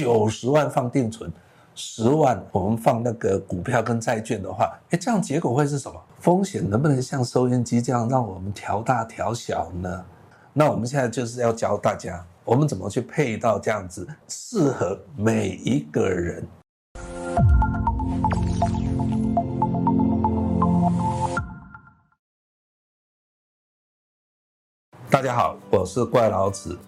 九十万放定存，十万我们放那个股票跟债券的话，哎，这样结果会是什么？风险能不能像收音机这样让我们调大调小呢？那我们现在就是要教大家，我们怎么去配到这样子适合每一个人。大家好，我是怪老子。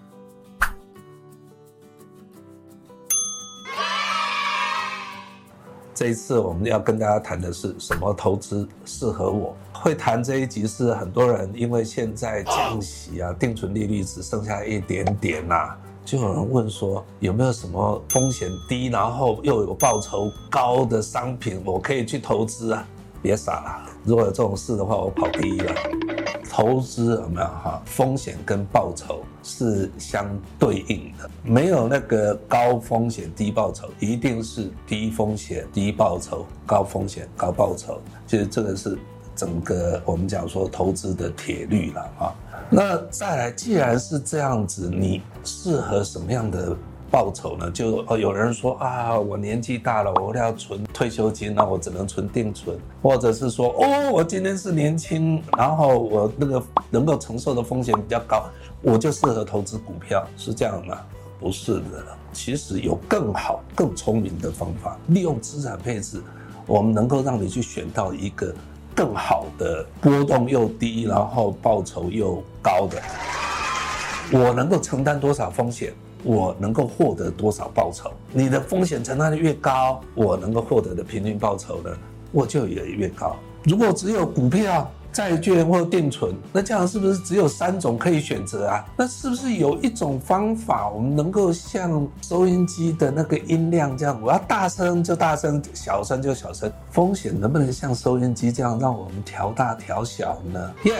这一次我们要跟大家谈的是什么投资适合我？会谈这一集是很多人因为现在降息啊，定存利率只剩下一点点呐、啊，就有人问说有没有什么风险低，然后又有报酬高的商品，我可以去投资啊？别傻了，如果有这种事的话，我跑第一了。投资有没有哈？风险跟报酬是相对应的，没有那个高风险低报酬，一定是低风险低报酬，高风险高报酬。其实这个是整个我们讲说投资的铁律了啊。那再来，既然是这样子，你适合什么样的？报酬呢？就哦，有人说啊，我年纪大了，我要存退休金，那我只能存定存，或者是说哦，我今天是年轻，然后我那个能够承受的风险比较高，我就适合投资股票，是这样吗？不是的，其实有更好、更聪明的方法，利用资产配置，我们能够让你去选到一个更好的波动又低，然后报酬又高的，我能够承担多少风险？我能够获得多少报酬？你的风险承担的越高，我能够获得的平均报酬呢，我就也越高。如果只有股票，债券或定存，那这样是不是只有三种可以选择啊？那是不是有一种方法，我们能够像收音机的那个音量这样，我要大声就大声，小声就小声？风险能不能像收音机这样，让我们调大调小呢？Yes，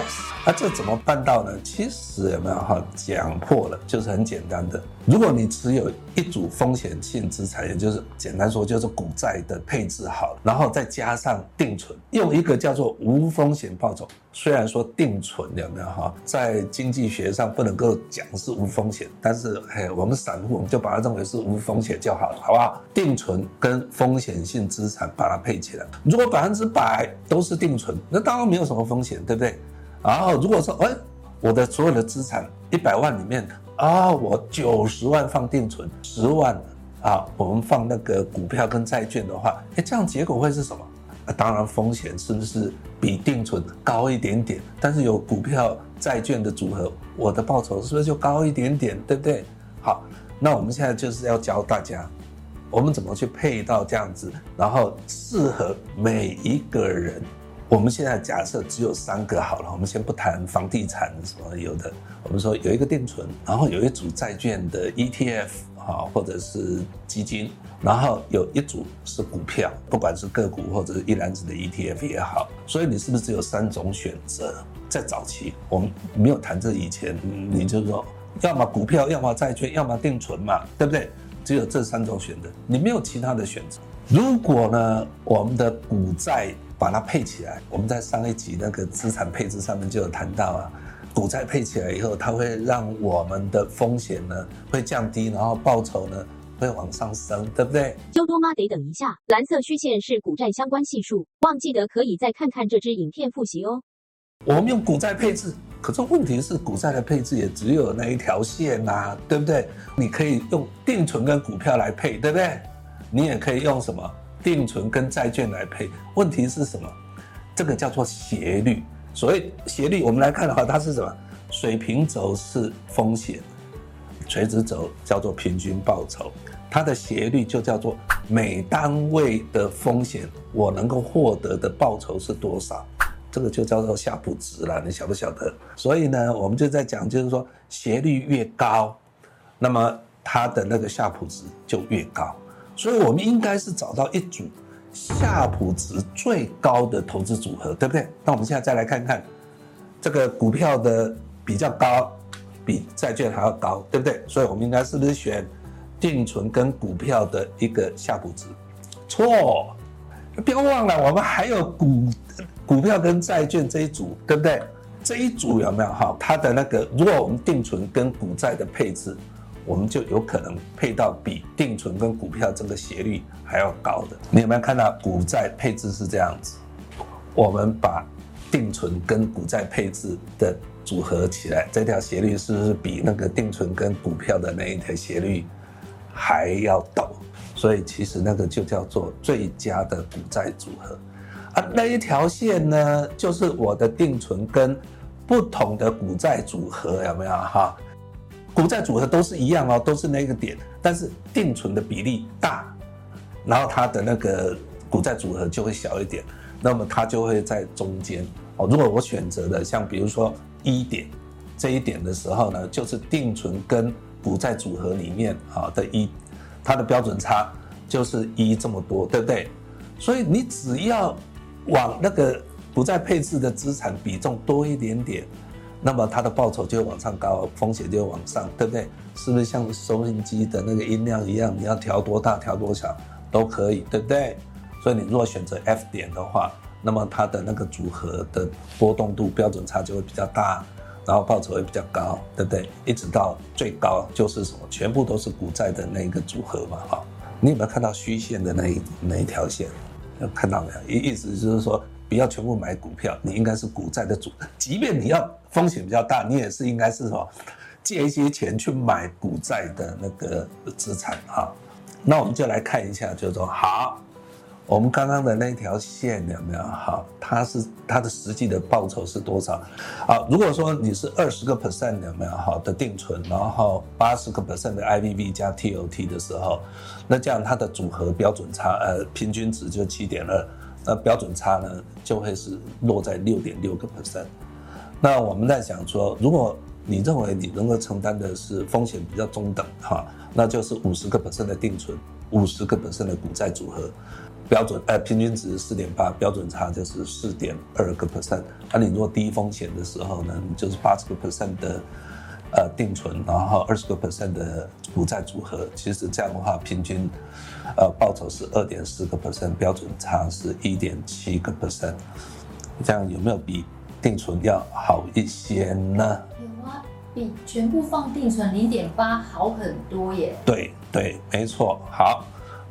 那这怎么办到呢？其实有没有哈讲破了，就是很简单的。如果你持有一组风险性资产，也就是简单说就是股债的配置好，然后再加上定存，用一个叫做无风险报酬。虽然说定存有没有哈，在经济学上不能够讲是无风险，但是嘿，我们散户我们就把它认为是无风险就好了，好不好？定存跟风险性资产把它配起来，如果百分之百都是定存，那当然没有什么风险，对不对？然后如果说，哎，我的所有的资产一百万里面啊，我九十万放定存，十万啊，我们放那个股票跟债券的话，哎，这样结果会是什么？当然，风险是不是比定存高一点点？但是有股票、债券的组合，我的报酬是不是就高一点点？对不对？好，那我们现在就是要教大家，我们怎么去配到这样子，然后适合每一个人。我们现在假设只有三个好了，我们先不谈房地产什么有的，我们说有一个定存，然后有一组债券的 ETF。啊，或者是基金，然后有一组是股票，不管是个股或者是一篮子的 ETF 也好，所以你是不是只有三种选择？在早期我们没有谈这以前，你就说，要么股票，要么债券，要么定存嘛，对不对？只有这三种选择，你没有其他的选择。如果呢，我们的股债把它配起来，我们在上一集那个资产配置上面就有谈到啊。股债配起来以后，它会让我们的风险呢会降低，然后报酬呢会往上升，对不对？揪多妈得等一下，蓝色虚线是股债相关系数，忘记得可以再看看这支影片复习哦。我们用股债配置，可是问题是股债的配置也只有那一条线呐、啊，对不对？你可以用定存跟股票来配，对不对？你也可以用什么定存跟债券来配，问题是什么？这个叫做斜率。所谓斜率，我们来看的话，它是什么？水平轴是风险，垂直轴叫做平均报酬。它的斜率就叫做每单位的风险，我能够获得的报酬是多少？这个就叫做夏普值了，你晓不晓得？所以呢，我们就在讲，就是说斜率越高，那么它的那个夏普值就越高。所以我们应该是找到一组。夏普值最高的投资组合，对不对？那我们现在再来看看，这个股票的比较高，比债券还要高，对不对？所以我们应该是不是选定存跟股票的一个夏普值？错，不要忘了，我们还有股股票跟债券这一组，对不对？这一组有没有哈？它的那个，如果我们定存跟股债的配置，我们就有可能配到比定存跟股票这个斜率还要高的。你有没有看到股债配置是这样子？我们把定存跟股债配置的组合起来，这条斜率是不是比那个定存跟股票的那一条斜率还要陡？所以其实那个就叫做最佳的股债组合啊。那一条线呢，就是我的定存跟不同的股债组合，有没有哈？股债组合都是一样哦，都是那个点，但是定存的比例大，然后它的那个股债组合就会小一点，那么它就会在中间哦。如果我选择的像比如说一点这一点的时候呢，就是定存跟股债组合里面啊的一，它的标准差就是一这么多，对不对？所以你只要往那个股债配置的资产比重多一点点。那么它的报酬就会往上高，风险就会往上，对不对？是不是像收音机的那个音量一样，你要调多大、调多小都可以，对不对？所以你如果选择 F 点的话，那么它的那个组合的波动度标准差就会比较大，然后报酬会比较高，对不对？一直到最高就是什么？全部都是股债的那一个组合嘛，哈。你有没有看到虚线的那一那一条线？看到没有？意意思就是说。不要全部买股票，你应该是股债的主。即便你要风险比较大，你也是应该是什么借一些钱去买股债的那个资产哈。那我们就来看一下，就是说好，我们刚刚的那条线有没有好？它是它的实际的报酬是多少？好，如果说你是二十个 percent 有没有好的定存，然后八十个 percent 的 IVV 加 TOT 的时候，那这样它的组合标准差呃平均值就七点二。那标准差呢，就会是落在六点六个 percent。那我们在想说，如果你认为你能够承担的是风险比较中等哈，那就是五十个 percent 的定存，五十个 percent 的股债组合，标准呃平均值四点八，标准差就是四点二个 percent。那你如果低风险的时候呢，你就是八十个 percent 的。呃，定存，然后二十个 percent 的股债组合，其实这样的话，平均，呃，报酬是二点四个 percent，标准差是一点七个 percent，这样有没有比定存要好一些呢？有啊，比全部放定存零点八好很多耶。对对，没错。好，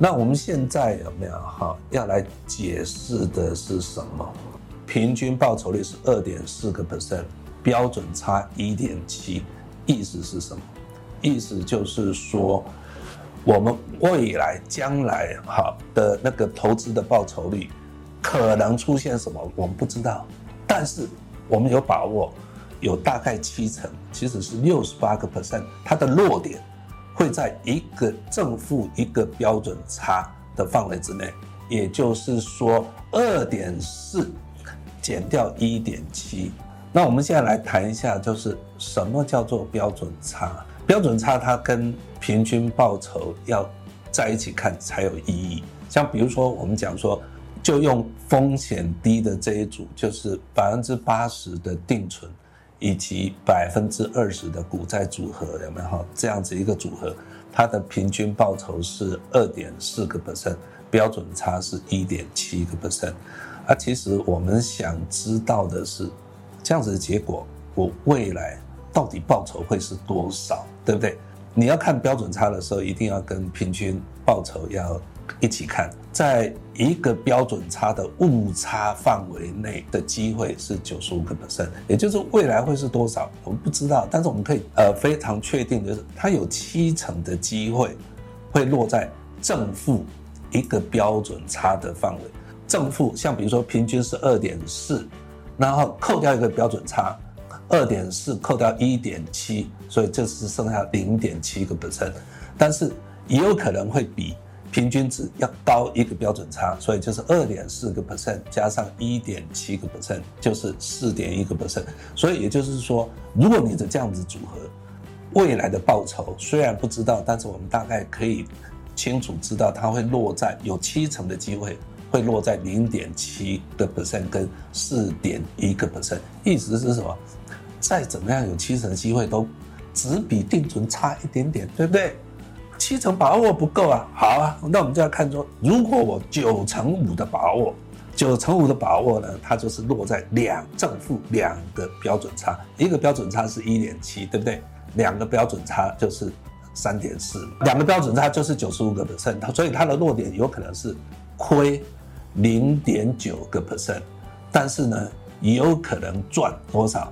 那我们现在有没有哈要来解释的是什么？平均报酬率是二点四个 percent，标准差一点七。意思是什么？意思就是说，我们未来将来哈的那个投资的报酬率可能出现什么，我们不知道。但是我们有把握，有大概七成，其实是六十八个 percent，它的落点会在一个正负一个标准差的范围之内。也就是说，二点四减掉一点七。那我们现在来谈一下，就是什么叫做标准差？标准差它跟平均报酬要在一起看才有意义。像比如说，我们讲说，就用风险低的这一组，就是百分之八十的定存以及百分之二十的股债组合，有没有？这样子一个组合，它的平均报酬是二点四个 percent，标准差是一点七个 percent。啊，其实我们想知道的是。这样子的结果，我未来到底报酬会是多少，对不对？你要看标准差的时候，一定要跟平均报酬要一起看。在一个标准差的误差范围内的机会是九十五个 percent，也就是未来会是多少，我们不知道。但是我们可以呃非常确定的是，它有七成的机会会落在正负一个标准差的范围。正负像比如说平均是二点四。然后扣掉一个标准差，二点四扣掉一点七，所以这是剩下零点七个 percent，但是也有可能会比平均值要高一个标准差，所以就是二点四个 percent 加上一点七个 percent，就是四点一个 percent。所以也就是说，如果你的这样子组合，未来的报酬虽然不知道，但是我们大概可以清楚知道它会落在有七成的机会。会落在零点七个 percent 跟四点一个 percent，意思是什么？再怎么样有七成机会都只比定存差一点点，对不对？七成把握不够啊。好啊，那我们就要看说，如果我九成五的把握，九成五的把握呢，它就是落在两正负两个标准差，一个标准差是一点七，对不对？两个标准差就是三点四，两个标准差就是九十五个 percent，所以它的落点有可能是亏零点九个 percent，但是呢，有可能赚多少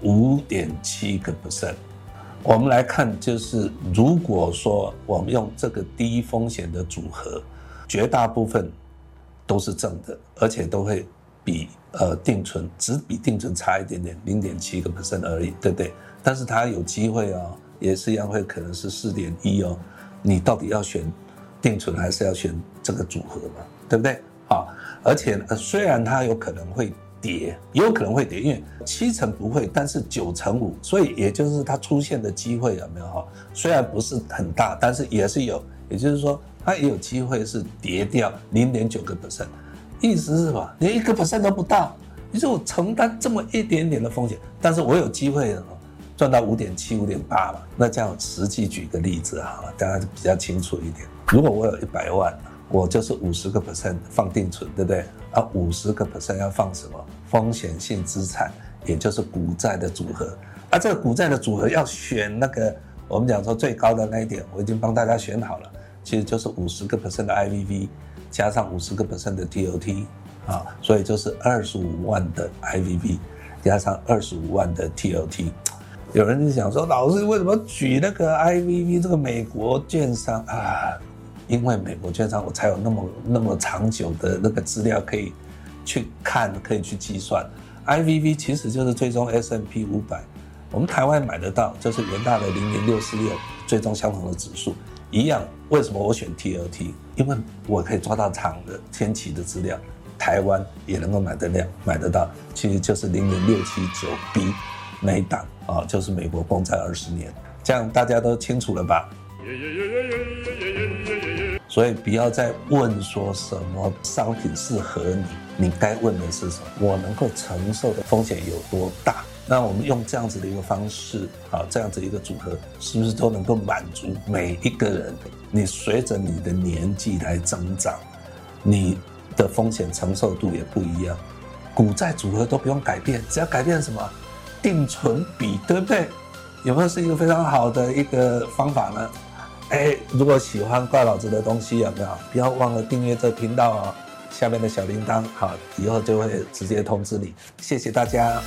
五点七个 percent。我们来看，就是如果说我们用这个低风险的组合，绝大部分都是正的，而且都会比呃定存只比定存差一点点，零点七个 percent 而已，对不对？但是它有机会哦，也是一样会可能是四点一哦。你到底要选定存还是要选这个组合嘛？对不对？好，而且呃虽然它有可能会。跌也有可能会跌，因为七成不会，但是九成五，所以也就是它出现的机会有没有哈？虽然不是很大，但是也是有，也就是说它也有机会是跌掉零点九个 percent，意思是什么？连一个 percent 都不到，你说我承担这么一点点的风险，但是我有机会赚到五点七、五点八嘛？那这样实际举个例子哈，大家比较清楚一点。如果我有一百万。我就是五十个 percent 放定存，对不对？啊，五十个 percent 要放什么？风险性资产，也就是股债的组合。啊，这个股债的组合要选那个，我们讲说最高的那一点，我已经帮大家选好了，其实就是五十个 percent 的 IVV 加上五十个 percent 的 TOT 啊，所以就是二十五万的 IVV 加上二十五万的 TOT。有人就想说，老师为什么举那个 IVV 这个美国券商啊？因为美国券商，我才有那么那么长久的那个资料可以去看，可以去计算。IVV 其实就是追踪 S M P 五百，我们台湾买得到，就是元大的零零六四六追踪相同的指数一样。为什么我选 TOT？因为我可以抓到长的天期的资料，台湾也能够买得了，买得到，其实就是零零六七九 B 那一档啊，就是美国公债二十年，这样大家都清楚了吧？所以不要再问说什么商品适合你，你该问的是什么？我能够承受的风险有多大？那我们用这样子的一个方式，啊，这样子一个组合，是不是都能够满足每一个人？你随着你的年纪来增长，你的风险承受度也不一样。股债组合都不用改变，只要改变什么？定存比，对不对？有没有是一个非常好的一个方法呢？哎，如果喜欢怪老子的东西，有没有？不要忘了订阅这频道哦，下面的小铃铛，好，以后就会直接通知你。谢谢大家。